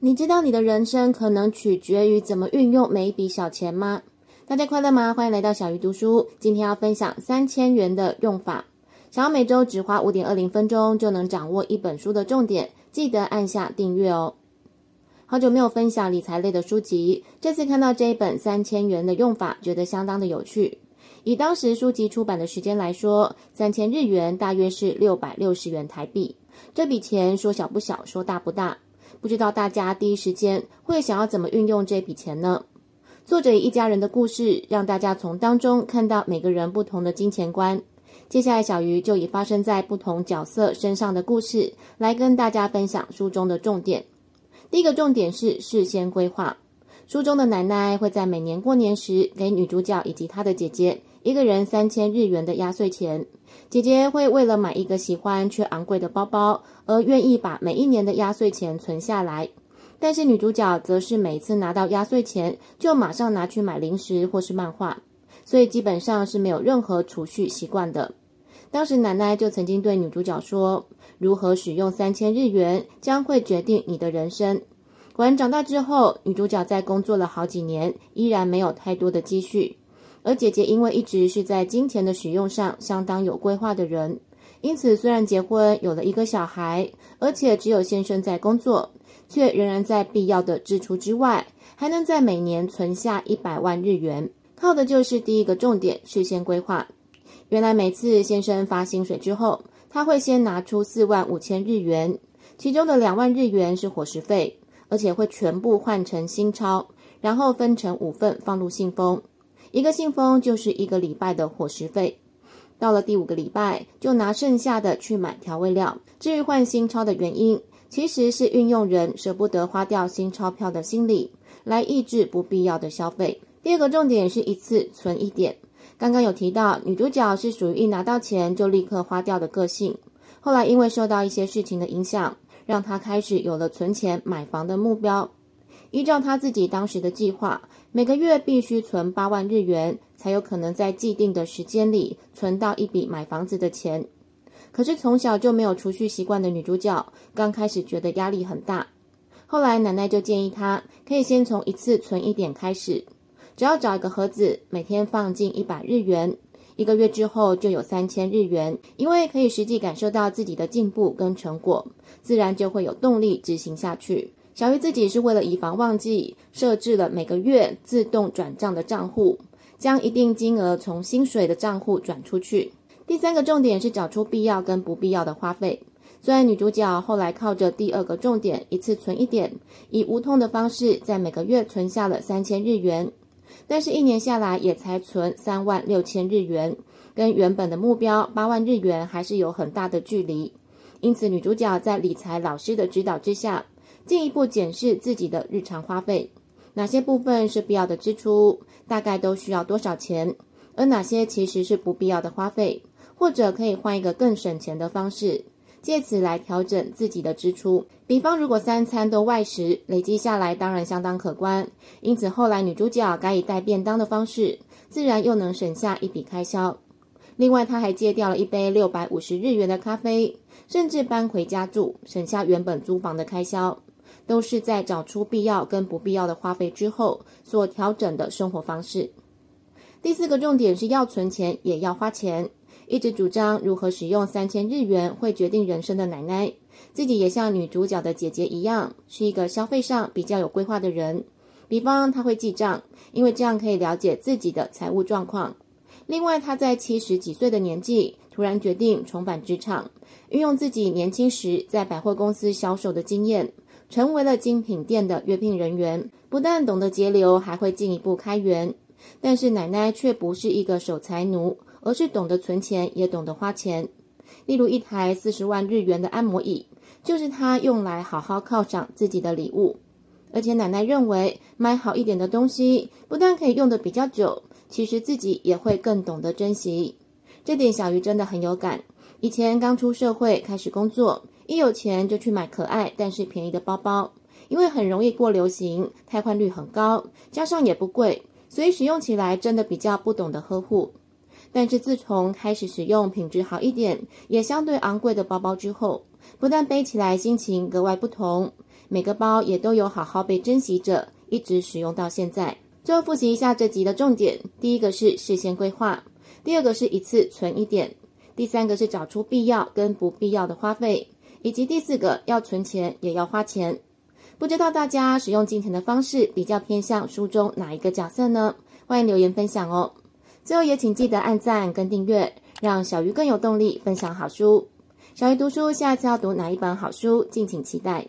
你知道你的人生可能取决于怎么运用每一笔小钱吗？大家快乐吗？欢迎来到小鱼读书。今天要分享三千元的用法。想要每周只花五点二零分钟就能掌握一本书的重点，记得按下订阅哦。好久没有分享理财类的书籍，这次看到这一本三千元的用法，觉得相当的有趣。以当时书籍出版的时间来说，三千日元大约是六百六十元台币。这笔钱说小不小，说大不大。不知道大家第一时间会想要怎么运用这笔钱呢？作者以一家人的故事，让大家从当中看到每个人不同的金钱观。接下来，小鱼就以发生在不同角色身上的故事，来跟大家分享书中的重点。第一个重点是事先规划。书中的奶奶会在每年过年时给女主角以及她的姐姐一个人三千日元的压岁钱。姐姐会为了买一个喜欢却昂贵的包包而愿意把每一年的压岁钱存下来，但是女主角则是每次拿到压岁钱就马上拿去买零食或是漫画，所以基本上是没有任何储蓄习惯的。当时奶奶就曾经对女主角说：“如何使用三千日元将会决定你的人生。”果然长大之后，女主角在工作了好几年，依然没有太多的积蓄。而姐姐因为一直是在金钱的使用上相当有规划的人，因此虽然结婚有了一个小孩，而且只有先生在工作，却仍然在必要的支出之外，还能在每年存下一百万日元，靠的就是第一个重点：事先规划。原来每次先生发薪水之后，他会先拿出四万五千日元，其中的两万日元是伙食费，而且会全部换成新钞，然后分成五份放入信封。一个信封就是一个礼拜的伙食费，到了第五个礼拜，就拿剩下的去买调味料。至于换新钞的原因，其实是运用人舍不得花掉新钞票的心理，来抑制不必要的消费。第二个重点是一次存一点。刚刚有提到，女主角是属于一拿到钱就立刻花掉的个性，后来因为受到一些事情的影响，让她开始有了存钱买房的目标。依照她自己当时的计划。每个月必须存八万日元，才有可能在既定的时间里存到一笔买房子的钱。可是从小就没有储蓄习惯的女主角，刚开始觉得压力很大。后来奶奶就建议她，可以先从一次存一点开始，只要找一个盒子，每天放进一百日元，一个月之后就有三千日元。因为可以实际感受到自己的进步跟成果，自然就会有动力执行下去。小鱼自己是为了以防忘记，设置了每个月自动转账的账户，将一定金额从薪水的账户转出去。第三个重点是找出必要跟不必要的花费。虽然女主角后来靠着第二个重点，一次存一点，以无痛的方式在每个月存下了三千日元，但是一年下来也才存三万六千日元，跟原本的目标八万日元还是有很大的距离。因此，女主角在理财老师的指导之下，进一步检视自己的日常花费，哪些部分是必要的支出，大概都需要多少钱，而哪些其实是不必要的花费，或者可以换一个更省钱的方式，借此来调整自己的支出。比方，如果三餐都外食，累积下来当然相当可观。因此，后来女主角改以带便当的方式，自然又能省下一笔开销。另外，她还戒掉了一杯六百五十日元的咖啡，甚至搬回家住，省下原本租房的开销。都是在找出必要跟不必要的花费之后所调整的生活方式。第四个重点是要存钱也要花钱，一直主张如何使用三千日元会决定人生的奶奶，自己也像女主角的姐姐一样，是一个消费上比较有规划的人。比方，她会记账，因为这样可以了解自己的财务状况。另外，她在七十几岁的年纪，突然决定重返职场，运用自己年轻时在百货公司销售的经验。成为了精品店的约聘人员，不但懂得节流，还会进一步开源。但是奶奶却不是一个守财奴，而是懂得存钱，也懂得花钱。例如一台四十万日元的按摩椅，就是他用来好好犒赏自己的礼物。而且奶奶认为，买好一点的东西，不但可以用得比较久，其实自己也会更懂得珍惜。这点小鱼真的很有感。以前刚出社会，开始工作。一有钱就去买可爱但是便宜的包包，因为很容易过流行，汰换率很高，加上也不贵，所以使用起来真的比较不懂得呵护。但是自从开始使用品质好一点，也相对昂贵的包包之后，不但背起来心情格外不同，每个包也都有好好被珍惜着，一直使用到现在。最后复习一下这集的重点：第一个是事先规划，第二个是一次存一点，第三个是找出必要跟不必要的花费，以及第四个要存钱也要花钱。不知道大家使用金钱的方式比较偏向书中哪一个角色呢？欢迎留言分享哦。最后也请记得按赞跟订阅，让小鱼更有动力分享好书。小鱼读书，下次要读哪一本好书？敬请期待。